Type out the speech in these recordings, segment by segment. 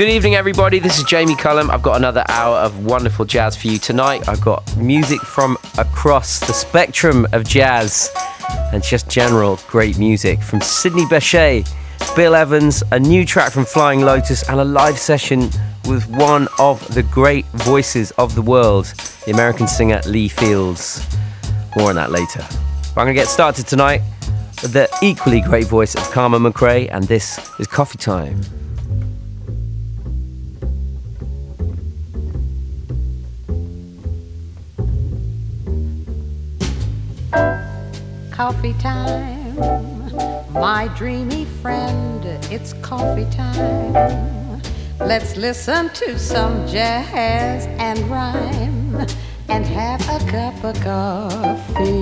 Good evening, everybody. This is Jamie Cullum. I've got another hour of wonderful jazz for you tonight. I've got music from across the spectrum of jazz and just general great music from Sidney Bechet, Bill Evans, a new track from Flying Lotus, and a live session with one of the great voices of the world, the American singer Lee Fields. More on that later. But I'm going to get started tonight with the equally great voice of Carmen McRae, and this is Coffee Time. Coffee time, my dreamy friend, it's coffee time. Let's listen to some jazz and rhyme and have a cup of coffee.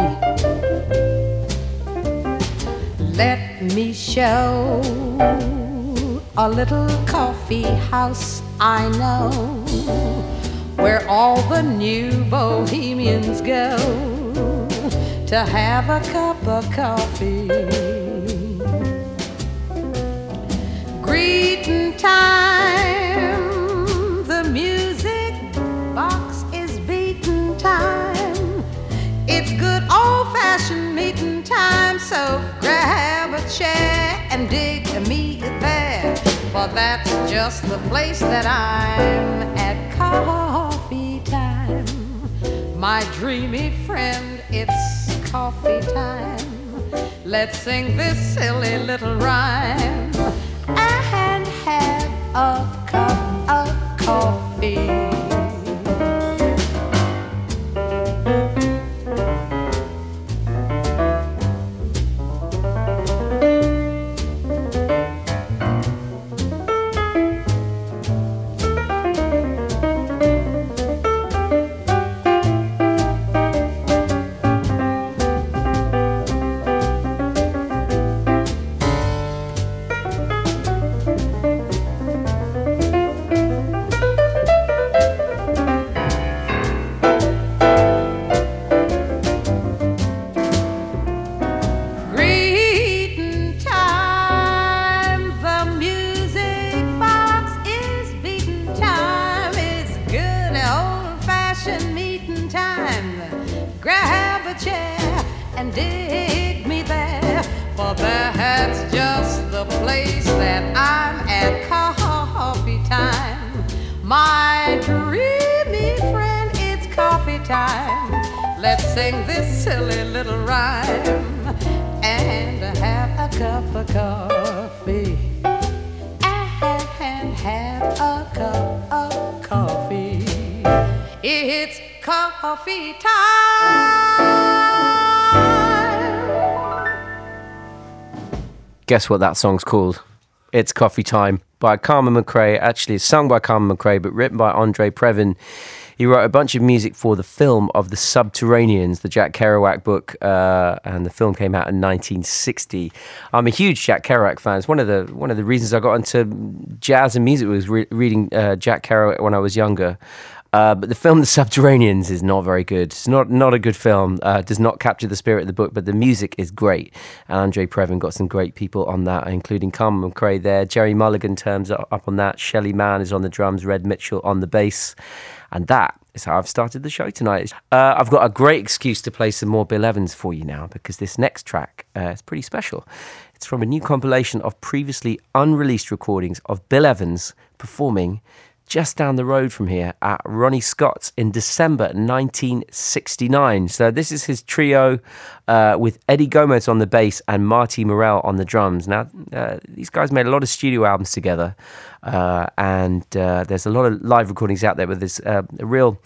Let me show a little coffee house I know where all the new bohemians go to have a cup of coffee. Greeting time, the music box is beating time. It's good old fashioned meeting time, so grab a chair and dig a me there. For that's just the place that I'm at coffee time. My dreamy friend, it's coffee time. Let's sing this silly little rhyme and have a cup of coffee. Guess what that song's called? It's Coffee Time by Carmen McRae. Actually, it's sung by Carmen McRae, but written by Andre Previn. He wrote a bunch of music for the film of The Subterraneans, the Jack Kerouac book, uh, and the film came out in 1960. I'm a huge Jack Kerouac fan. It's one of the one of the reasons I got into jazz and music was re- reading uh, Jack Kerouac when I was younger. Uh, but the film The Subterraneans is not very good. It's not not a good film. Uh, does not capture the spirit of the book, but the music is great. And Andre Previn got some great people on that, including Carmen McRae there. Gerry Mulligan turns up on that. Shelly Manne is on the drums. Red Mitchell on the bass. And that is how I've started the show tonight. Uh, I've got a great excuse to play some more Bill Evans for you now because this next track uh, is pretty special. It's from a new compilation of previously unreleased recordings of Bill Evans performing just down the road from here at Ronnie Scott's in December 1969. So this is his trio uh, with Eddie Gomez on the bass and Marty Morell on the drums. Now, uh, these guys made a lot of studio albums together, uh, and uh, there's a lot of live recordings out there, but there's uh, a real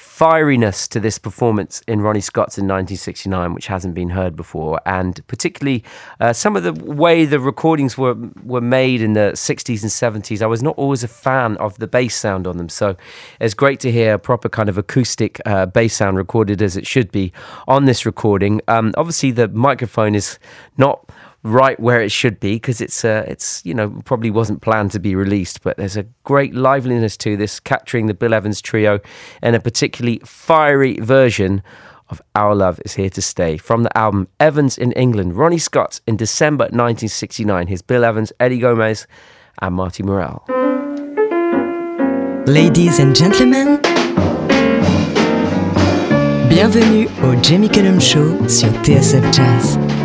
fieriness to this performance in Ronnie Scott's in 1969, which hasn't been heard before, and particularly uh, some of the way the recordings were were made in the 60s and 70s. I was not always a fan of the bass sound on them, so it's great to hear a proper kind of acoustic uh, bass sound recorded as it should be on this recording. Um, obviously, the microphone is not right where it should be because it's uh, it's you know probably wasn't planned to be released, but there's a great liveliness to this, capturing the Bill Evans trio and a particularly fiery version of Our Love Is Here to Stay from the album Evans in England. Ronnie Scott in December 1969. Here's Bill Evans, Eddie Gomez, and Marty Morell. Ladies and gentlemen, bienvenue au Jamie Cullum Show sur TSF Jazz.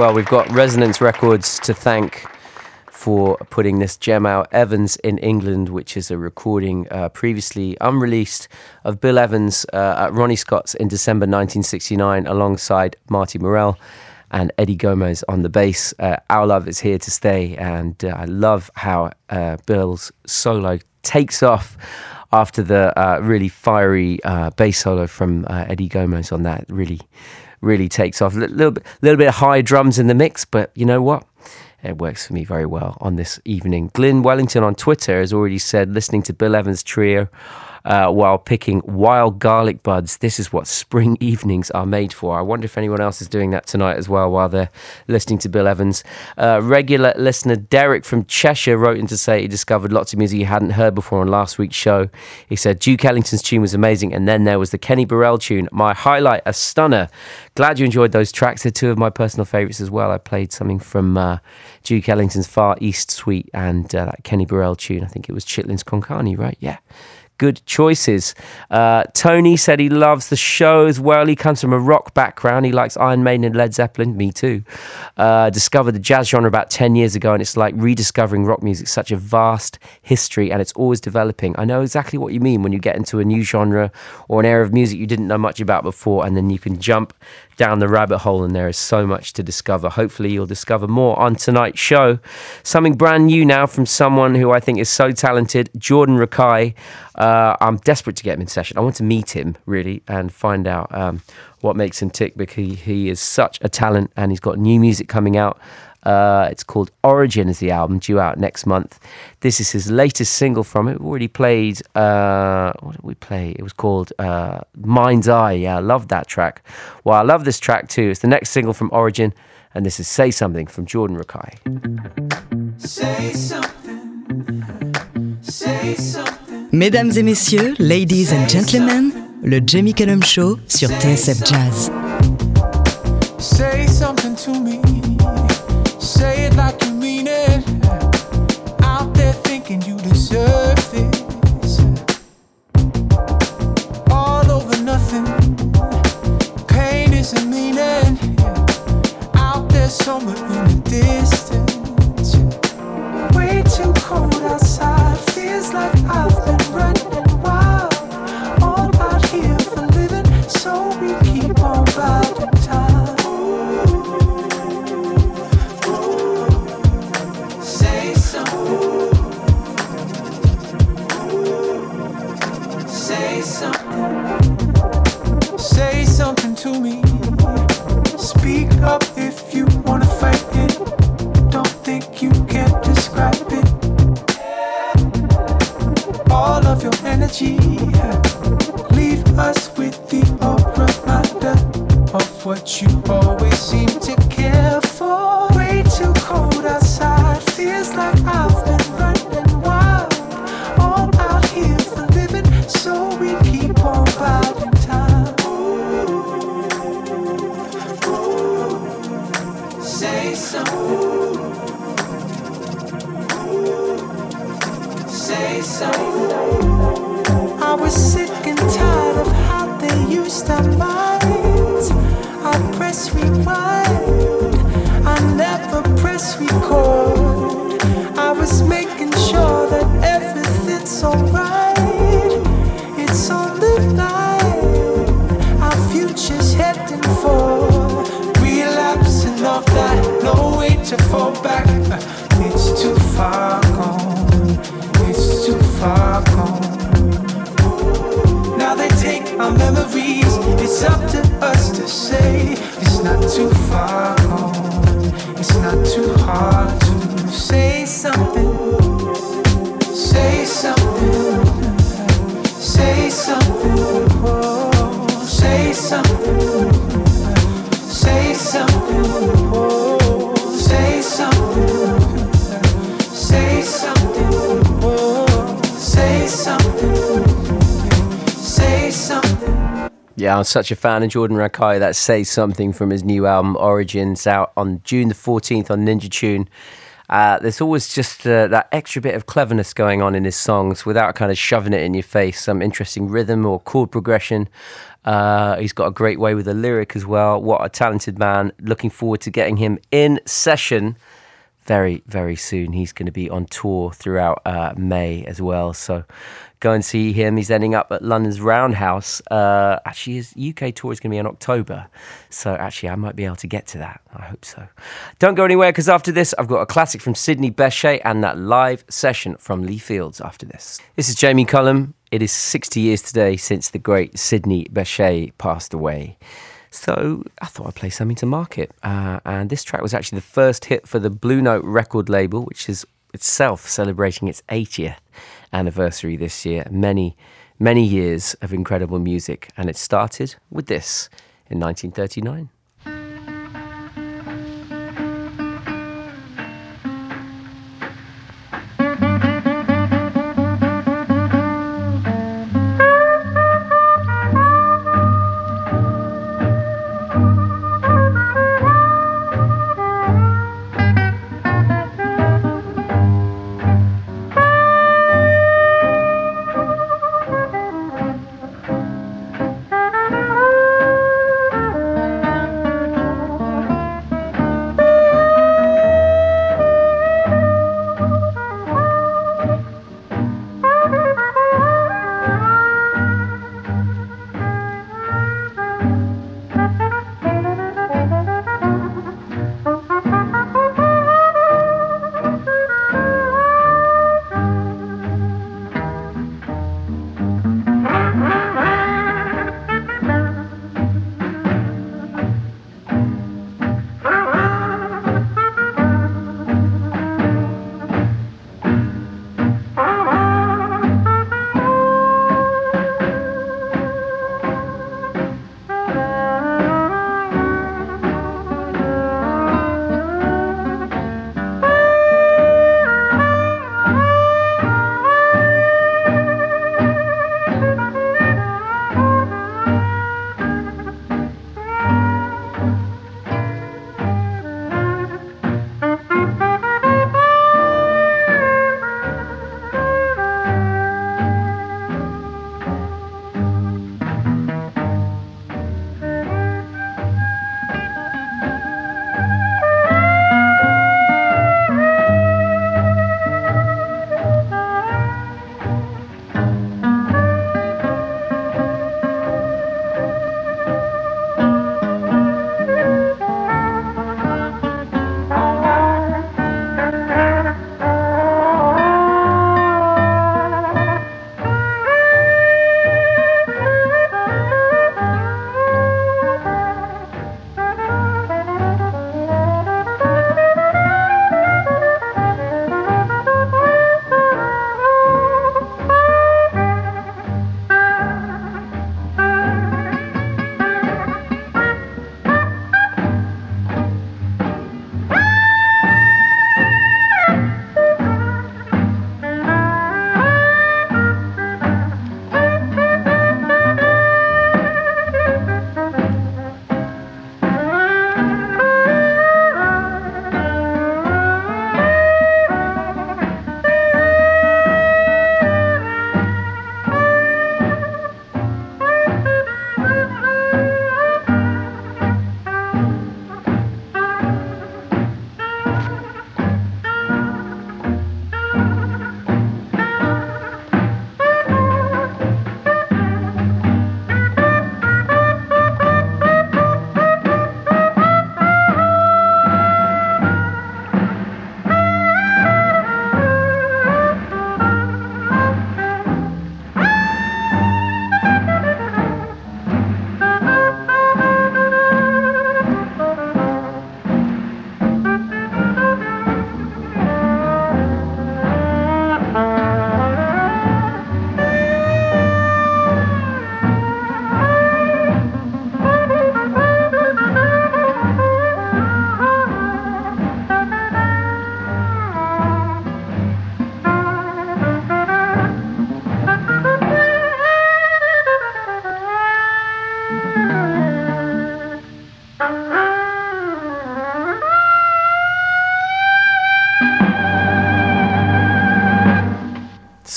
Well, we've got Resonance Records to thank for putting this gem out. Evans in England, which is a recording uh, previously unreleased of Bill Evans uh, at Ronnie Scott's in December 1969 alongside Marty Morell and Eddie Gomez on the bass. Uh, Our Love is here to stay, and uh, I love how uh, Bill's solo takes off after the uh, really fiery bass solo from Eddie Gomez on that. Really, really takes off. A little bit, little bit of high drums in the mix, but you know what? It works for me very well on this evening. Glyn Wellington on Twitter has already said, listening to Bill Evans' trio uh, while picking wild garlic buds. This is what spring evenings are made for. I wonder if anyone else is doing that tonight as well while they're listening to Bill Evans. Uh, regular listener Derek from Cheshire wrote in to say he discovered lots of music he hadn't heard before on last week's show. He said Duke Ellington's tune was amazing, and then there was the Kenny Burrell tune, my highlight, a stunner. Glad you enjoyed those tracks. They're two of my personal favourites as well. I played something from uh, Duke Ellington's Far East Suite and uh, that Kenny Burrell tune. I think it was Chitlins con Carne, right? Yeah good choices. Uh, Tony said he loves the show as well. He comes from a rock background. He likes Iron Maiden and Led Zeppelin. Me too. Uh, discovered the jazz genre about 10 years ago, and it's like rediscovering rock music. Such a vast history, and it's always developing. I know exactly what you mean when you get into a new genre or an era of music you didn't know much about before, and then you can jump down the rabbit hole, and there is so much to discover. Hopefully, you'll discover more on tonight's show. Something brand new now from someone who I think is so talented, Jordan Rakei. Uh, I'm desperate to get him in session. I want to meet him really and find out um, what makes him tick because he, he is such a talent and he's got new music coming out. Uh, it's called Origin, is the album due out next month. This is his latest single from it. We've already played. Uh, what did we play? It was called uh, Mind's Eye. Yeah, I love that track. Well, I love this track too. It's the next single from Origin, and this is Say Something from Jordan Rakei. Say something. Say something. Mesdames et messieurs, ladies and gentlemen, le Jamie Cullum Show sur TSF Jazz. Say something to me. Press rewind. I never press record. I was making sure that everything's alright. It's on the line. Our future's heading for relapsing off that. No way to fall back. It's too far gone. It's too far gone. Now they take our memories. It's up to us to say it's not too far gone. It's not too hard to say something, say something, say something, say something. I'm such a fan of Jordan Rakei. That says something from his new album Origins out on June the 14th on Ninja Tune. Uh, there's always just uh, that extra bit of cleverness going on in his songs without kind of shoving it in your face. Some interesting rhythm or chord progression. Uh, he's got a great way with the lyric as well. What a talented man. Looking forward to getting him in session very, very soon. He's going to be on tour throughout uh, May as well. So go and see him. He's ending up at London's Roundhouse. Uh, actually, his UK tour is going to be in October. So actually, I might be able to get to that. I hope so. Don't go anywhere because after this, I've got a classic from Sidney Bechet and that live session from Lee Fields after this. This is Jamie Cullum. It is 60 years today since the great Sidney Bechet passed away. So I thought I'd play something to mark it. Uh, and this track was actually the first hit for the Blue Note record label, which is itself celebrating its 80th anniversary this year. Many, many years of incredible music. And it started with this in 1939.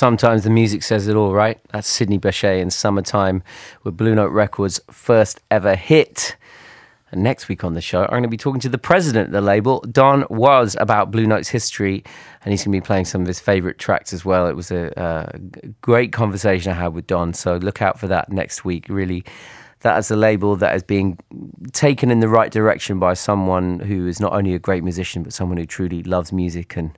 Sometimes the music says it all, right? That's Sidney Bechet in Summertime with Blue Note Records' first ever hit. And next week on the show, I'm going to be talking to the president of the label, Don Was, about Blue Note's history. And he's going to be playing some of his favorite tracks as well. It was a, a great conversation I had with Don. So look out for that next week. Really, that is a label that is being taken in the right direction by someone who is not only a great musician, but someone who truly loves music and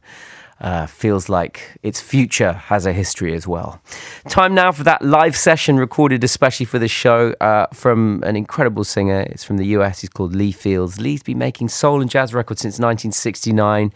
uh, feels like its future has a history as well. Time now for that live session recorded especially for this show uh, from an incredible singer. It's from the US. He's called Lee Fields. Lee's been making soul and jazz records since 1969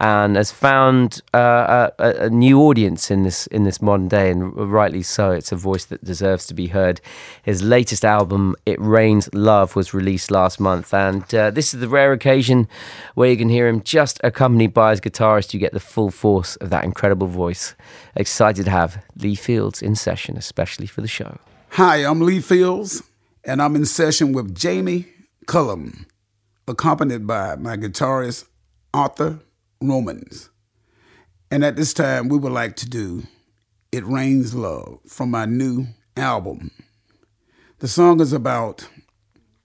and has found uh, a, a, new audience in this in this modern day, and rightly so. It's a voice that deserves to be heard. His latest album, "It Rains Love," was released last month, and uh, this is the rare occasion where you can hear him just accompanied by his guitarist. You get the full force of that incredible voice. Excited to have Lee Fields in session, especially for the show. Hi, I'm Lee Fields, and I'm in session with Jamie Cullum, accompanied by my guitarist Arthur Romans. And at this time, we would like to do It Rains Love from my new album. The song is about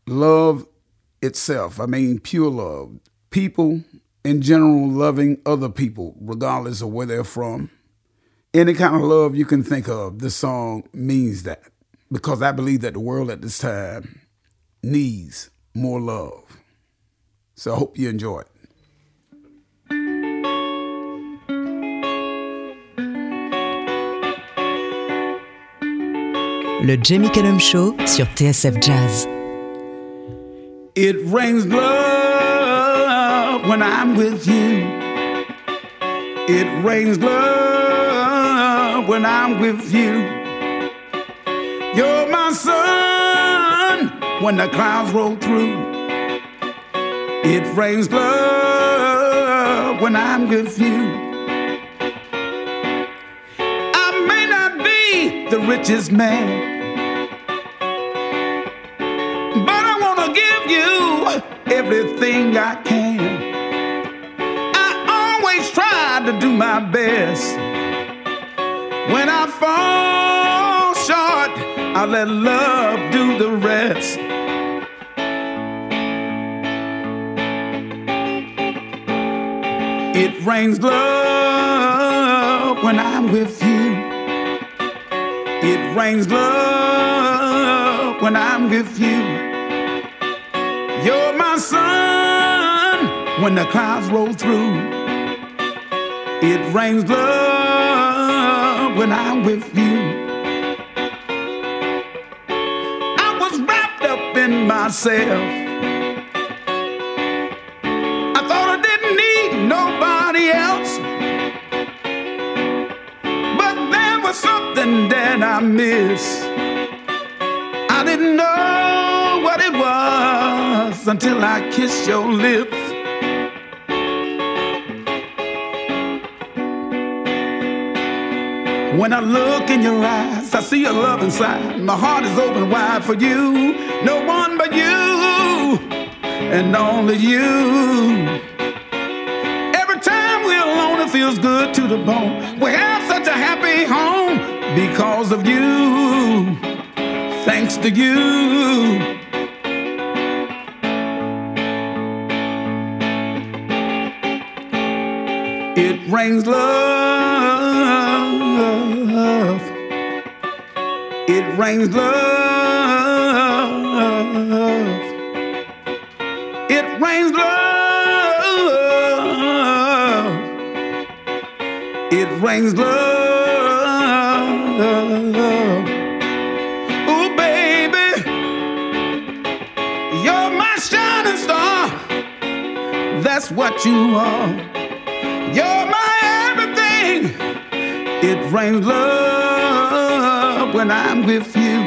love itself. I mean, pure love. People in general loving other people, regardless of where they're from. Any kind of love you can think of, this song means that. Because I believe that the world at this time needs more love. So I hope you enjoy it. Le Jamie Cullum Show sur TSF Jazz. It rains love when I'm with you. It rains love when I'm with you. You're my sun when the clouds roll through. It rains love when I'm with you. I may not be the richest man. But I wanna give you everything I can. Do my best. When I fall short, I let love do the rest. It rains love when I'm with you. It rains love when I'm with you. You're my sun when the clouds roll through. It rains love when I'm with you. I was wrapped up in myself. I thought I didn't need nobody else. But there was something that I missed. I didn't know what it was until I kissed your lips. When I look in your eyes, I see your love inside. My heart is open wide for you. No one but you, and only you. Every time we're alone, it feels good to the bone. We have such a happy home because of you thanks to you. It rains love. It rains love. It rains love. It rains love. Ooh, baby, you're my shining star. That's what you are. It rains love when I'm with you.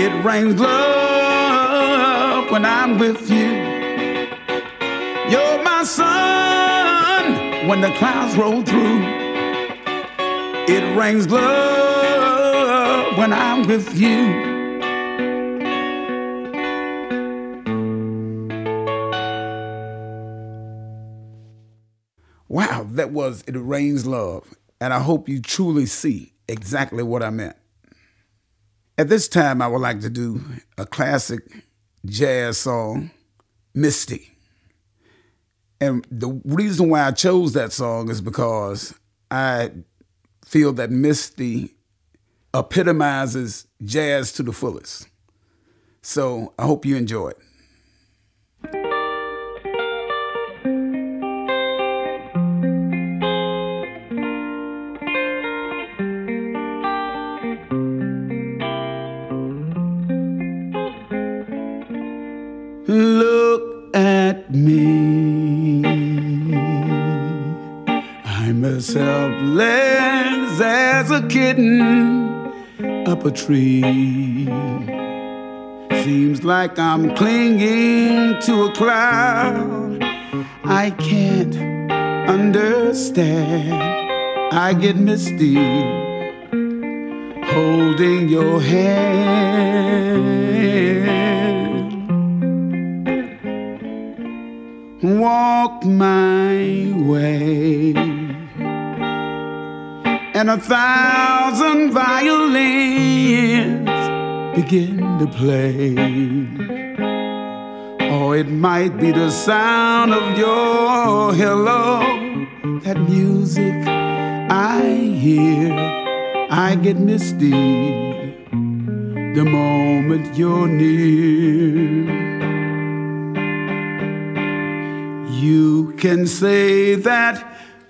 It rains love when I'm with you. You're my sun when the clouds roll through. It rains love when I'm with you. Was It Rains Love. And I hope you truly see exactly what I meant. At this time, I would like to do a classic jazz song, Misty. And the reason why I chose that song is because I feel that Misty epitomizes jazz to the fullest. So I hope you enjoy it. Me. I'm as helpless as a kitten up a tree. Seems like I'm clinging to a cloud. I can't understand. I get misty holding your hand. Walk my way, and a thousand violins begin to play. Or it might be the sound of your hello, that music I hear. I get misty the moment you're near. Can say that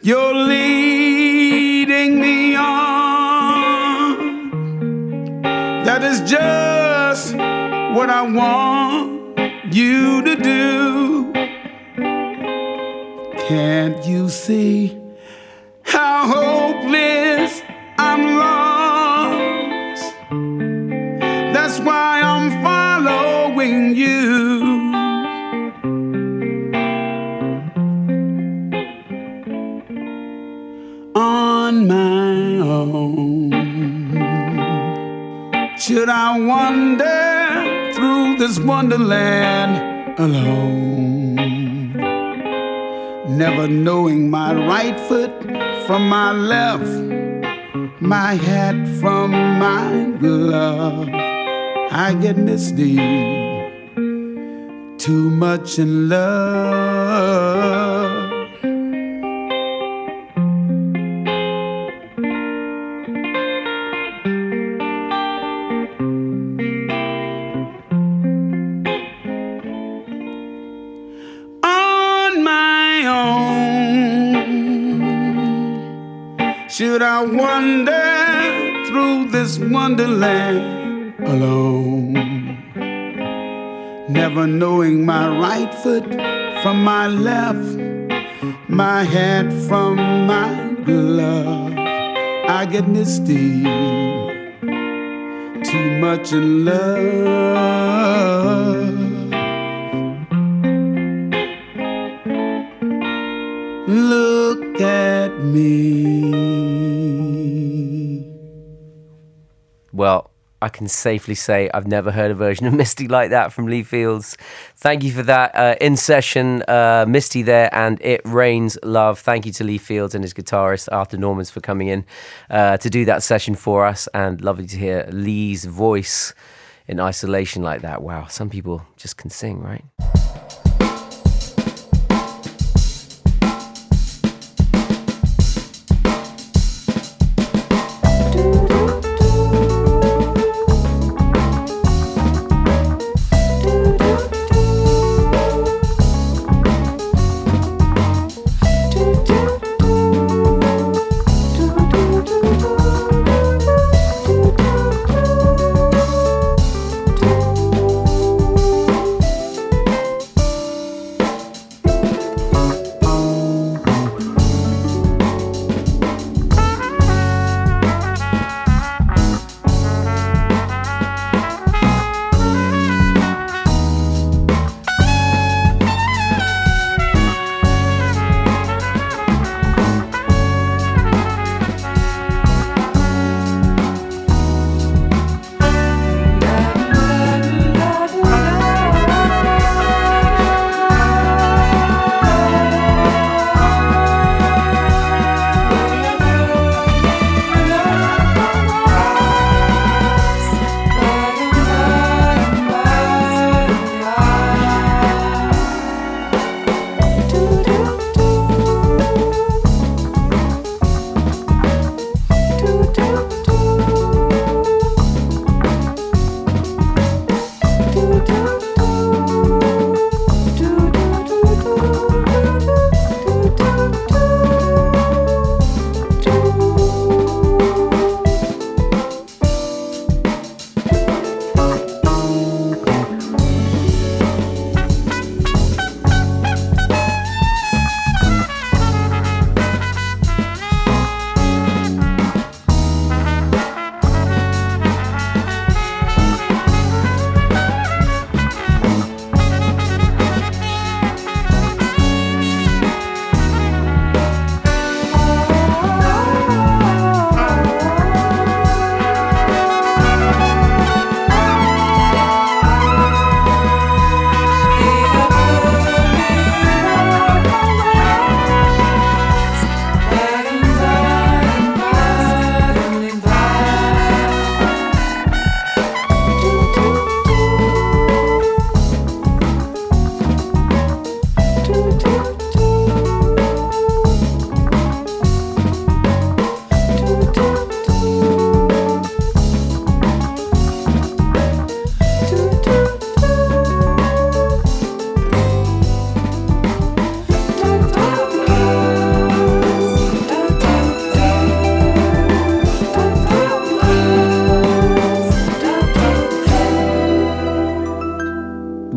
you're leading me on. That is just what I want you to do. Can't you see how hopeless on my own. Should I wander through this wonderland alone? Never knowing my right foot from my left, my hat from my glove. I get misty, too much in love. Wonderland alone? Never knowing my right foot from my left, my hat from my glove. I get misty, too much in love. Can safely say I've never heard a version of Misty like that from Lee Fields. Thank you for that. Uh, in session, uh, Misty there and It Rains Love. Thank you to Lee Fields and his guitarist Arthur Normans for coming in uh, to do that session for us. And lovely to hear Lee's voice in isolation like that. Wow, some people just can sing, right?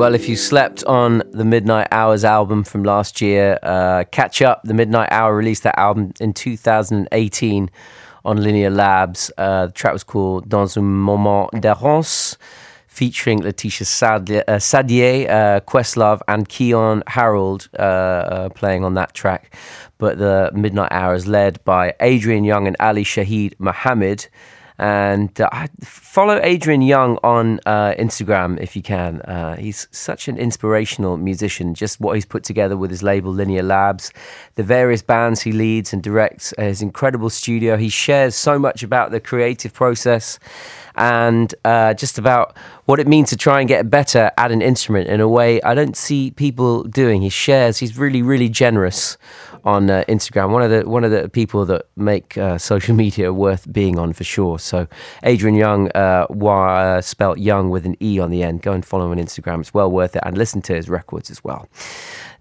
Well, if you slept on the Midnight Hours album from last year, uh, catch up. The Midnight Hour released that album in 2018 on Linear Labs. Uh, the track was called Dans un moment d'errance, featuring Laetitia Sadier, uh, uh, Questlove, and Keyon Harrold uh, uh, playing on that track. But the Midnight Hour is led by Adrian Younge and Ali Shaheed Muhammad. And uh, follow Adrian Younge on uh, Instagram if you can. Uh, he's such an inspirational musician. Just what he's put together with his label Linear Labs, the various bands he leads and directs, uh, his incredible studio. He shares so much about the creative process and uh, just about what it means to try and get better at an instrument in a way I don't see people doing. He shares. He's really, really generous on uh, Instagram. One of the one of the people that make uh, social media worth being on for sure. So Adrian Younge, uh, uh, spelt Young with an E on the end. Go and follow him on Instagram. It's well worth it, and listen to his records as well.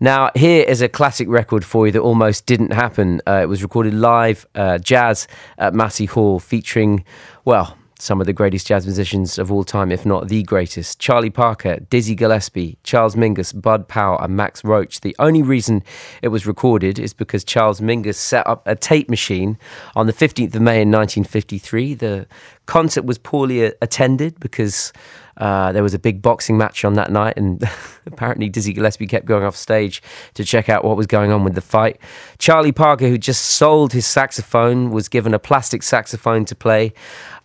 Now, here is a classic record for you that almost didn't happen. Uh, it was recorded live, uh, jazz at Massey Hall, featuring, well, some of the greatest jazz musicians of all time, if not the greatest. Charlie Parker, Dizzy Gillespie, Charles Mingus, Bud Powell, and Max Roach. The only reason it was recorded is because Charles Mingus set up a tape machine on the 15th of May in 1953. The concert was poorly attended because uh, there was a big boxing match on that night, and apparently Dizzy Gillespie kept going off stage to check out what was going on with the fight. Charlie Parker, who just sold his saxophone, was given a plastic saxophone to play.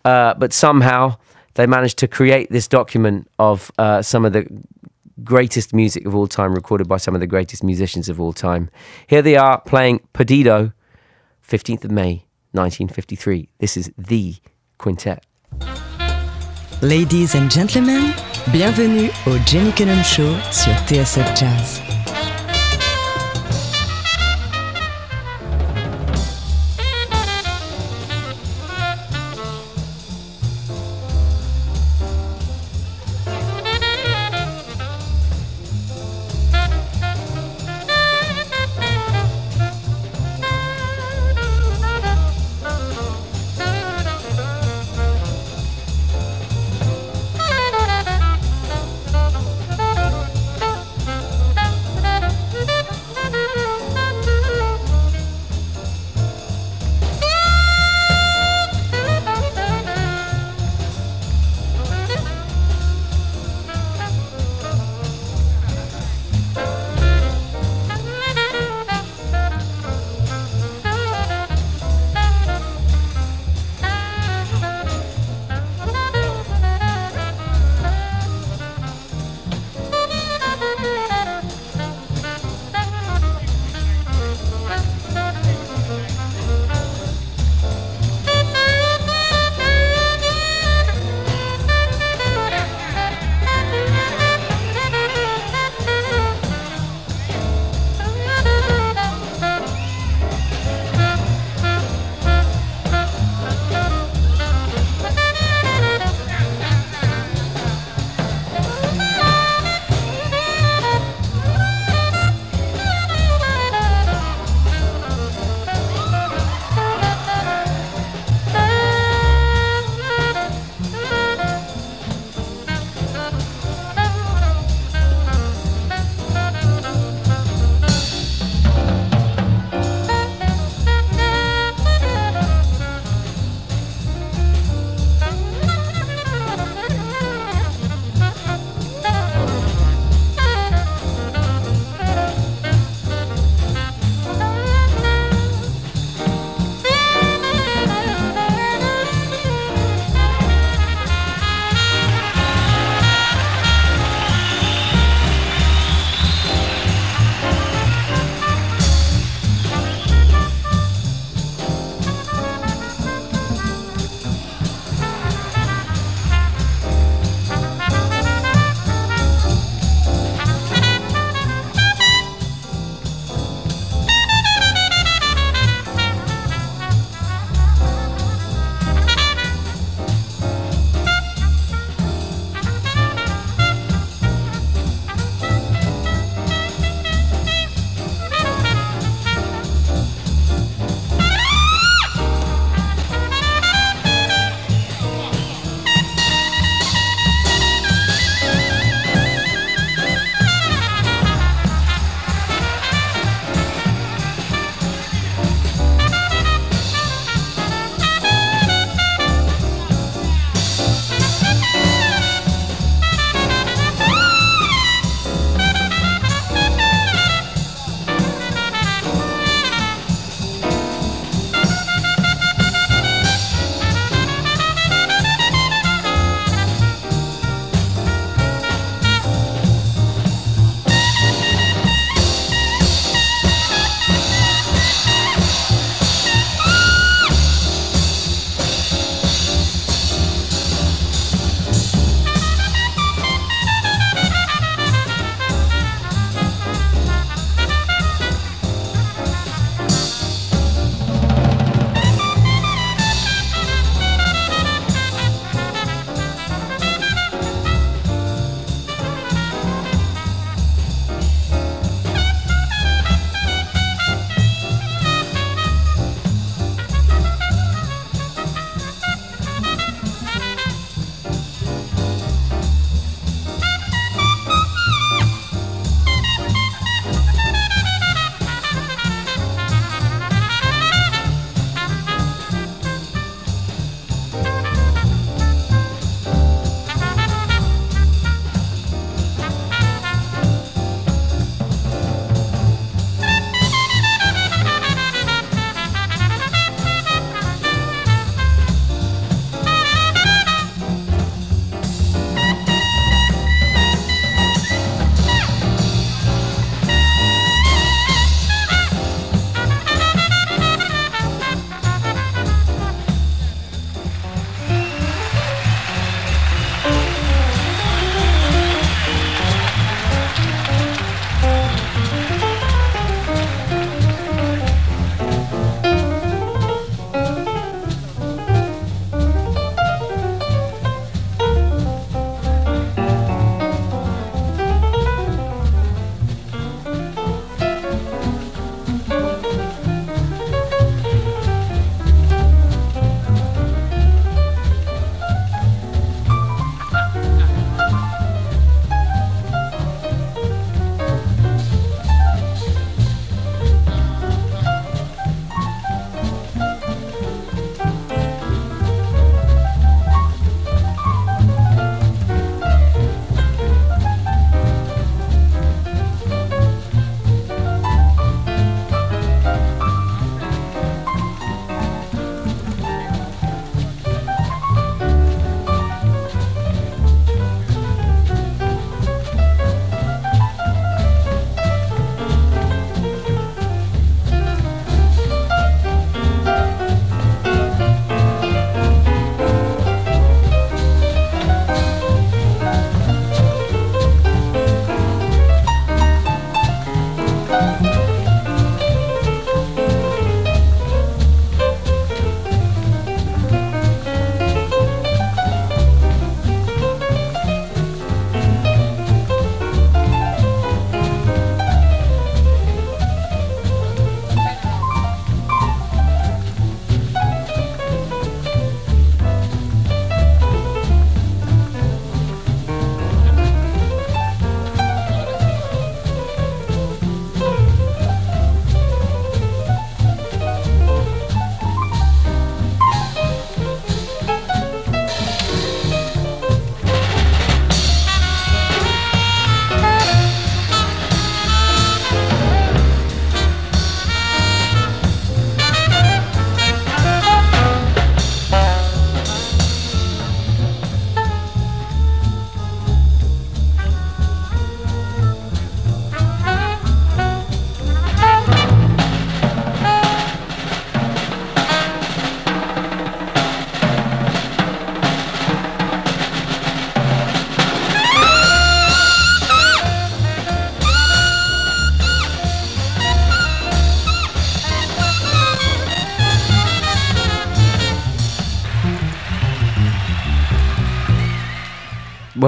Uh, but somehow they managed to create this document of uh, some of the greatest music of all time, recorded by some of the greatest musicians of all time. Here they are playing Perdido, 15th of May, 1953. This is the quintet. Ladies and gentlemen, bienvenue au Jamie Cullum Show sur TSF Jazz.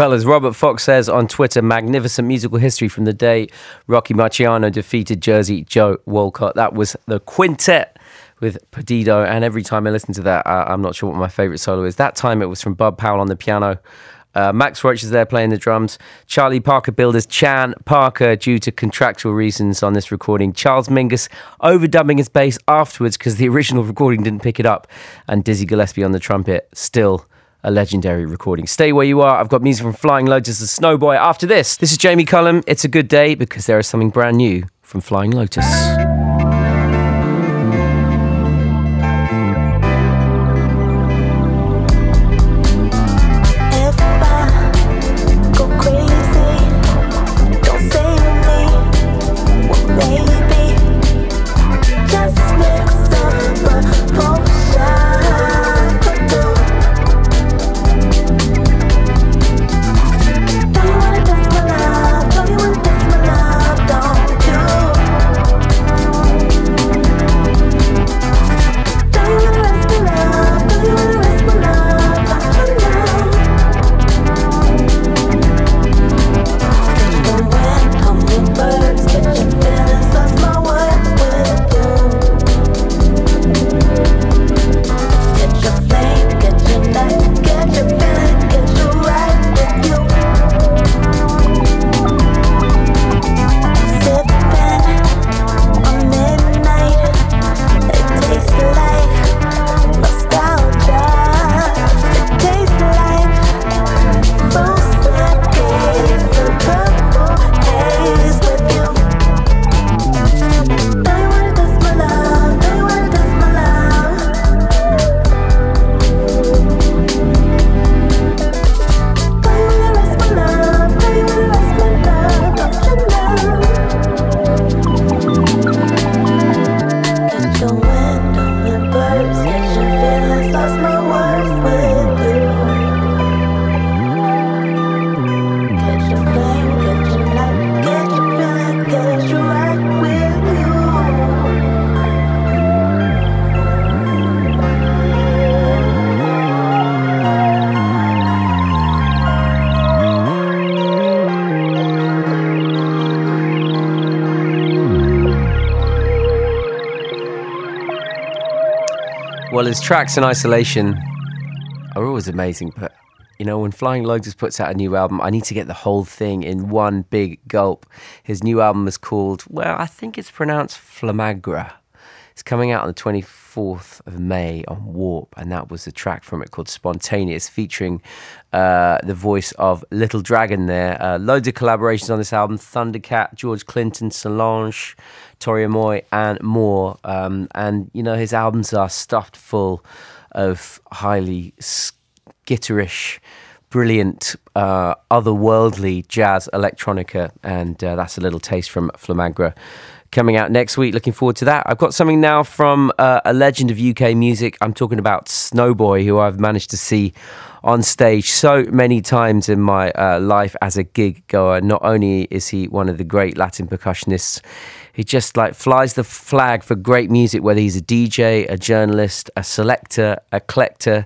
Well, as Robert Fox says on Twitter, magnificent musical history from the day Rocky Marciano defeated Jersey Joe Walcott. That was the quintet with Perdido. And every time I listen to that, uh, I'm not sure what my favorite solo is. That time it was from Bud Powell on the piano. Uh, Max Roach is there playing the drums. Charlie Parker Builders, Chan Parker, due to contractual reasons on this recording. Charles Mingus overdubbing his bass afterwards because the original recording didn't pick it up. And Dizzy Gillespie on the trumpet. Still a legendary recording. Stay where you are. I've got music from Flying Lotus and Snowboy. After this, this is Jamie Cullum. It's a good day because there is something brand new from Flying Lotus. His tracks in isolation are always amazing, but you know, when Flying Lotus puts out a new album, I need to get the whole thing in one big gulp. His new album is called, well, I think it's pronounced Flamagra. It's coming out on the 24th of May on Warp, and that was a track from it called Spontaneous, featuring uh, the voice of Little Dragon there. Uh, loads of collaborations on this album Thundercat, George Clinton, Solange, Tori Amos, and more. Um, and, you know, his albums are stuffed full of highly skitterish, brilliant, uh, otherworldly jazz electronica, and uh, that's a little taste from Flamagra coming out next week. Looking forward to that. I've got something now from uh, a legend of UK music. I'm talking about Snowboy, who I've managed to see on stage so many times in my uh, life as a gig goer. Not only is he one of the great Latin percussionists, he just like flies the flag for great music, whether he's a DJ, a journalist, a selector, a collector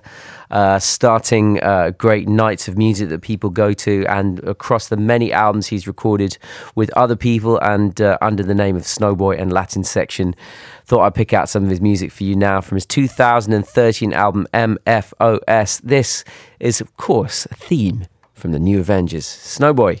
uh, starting uh, great nights of music that people go to, and across the many albums he's recorded with other people and uh, under the name of Snowboy and Latin Section. Thought I'd pick out some of his music for you now from his 2013 album MFOS. This is, of course, a theme from the New Avengers. Snowboy.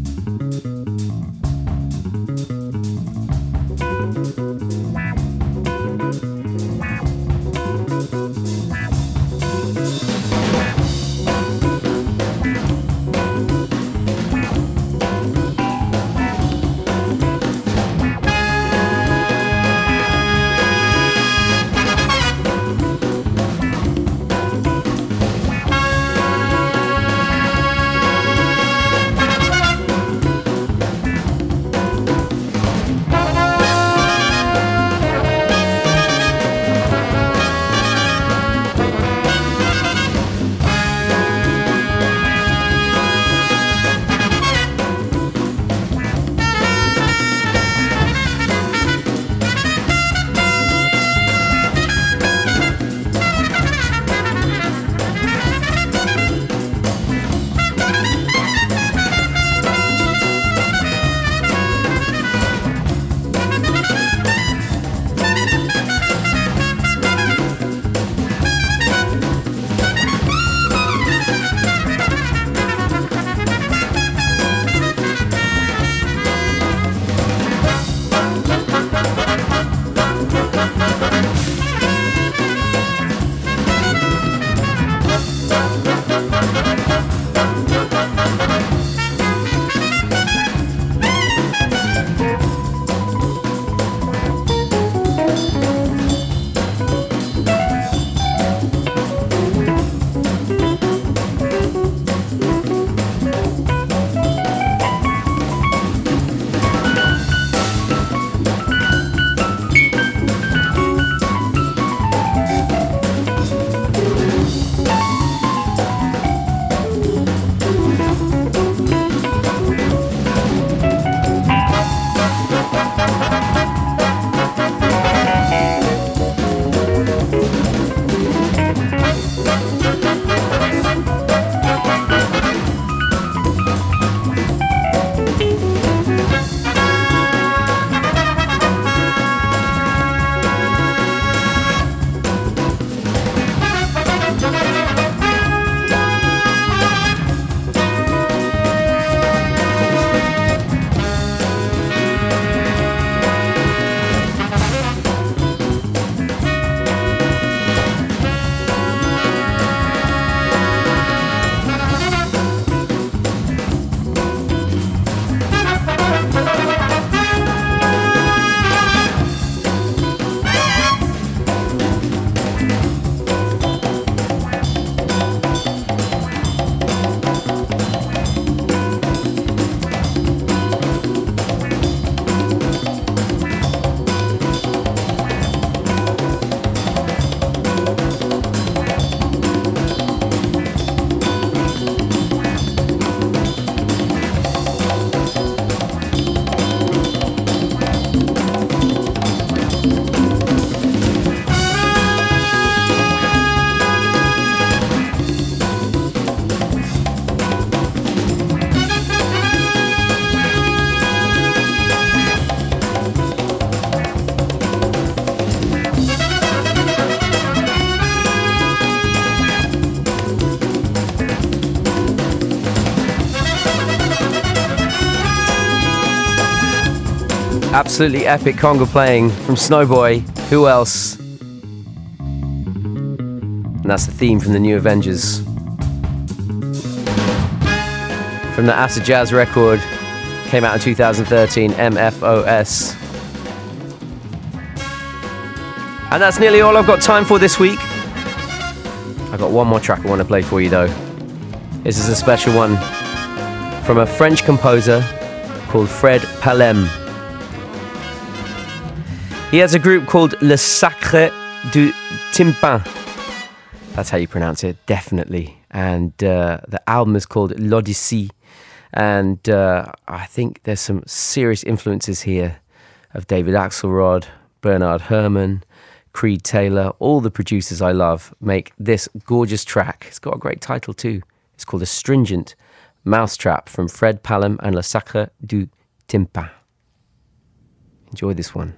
Absolutely epic conga playing from Snowboy. Who else? And that's the theme from the new Avengers. From the Acid Jazz record, came out in 2013, MFOS. And that's nearly all I've got time for this week. I've got one more track I want to play for you though. This is a special one from a French composer called Fred Pallem. He has a group called Le Sacre du Tympan. That's how you pronounce it, definitely. And uh, the album is called L'Odyssée. And uh, I think there's some serious influences here of David Axelrod, Bernard Herrmann, Creed Taylor, all the producers I love make this gorgeous track. It's got a great title too. It's called Astringent Mousetrap from Fred Pallem and Le Sacre du Tympan. Enjoy this one.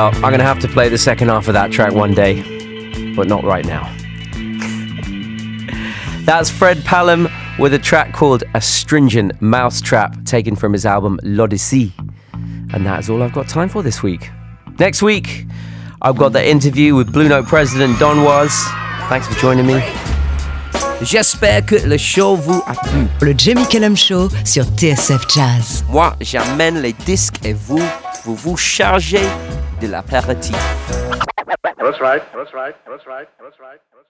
Well, I'm going to have to play the second half of that track one day, but not right now. That's Fred Pallem with a track called Astringent Mousetrap, taken from his album L'Odyssée. And that is all I've got time for this week. Next week, I've got the interview with Blue Note president Don Was. Thanks for joining me. J'espère que le show vous a plu. Le Jamie Cullum Show sur TSF Jazz. Moi, j'amène les disques et vous, vous vous chargez de l'apéritif. That's right. That's right. That's right. That's right. That's right.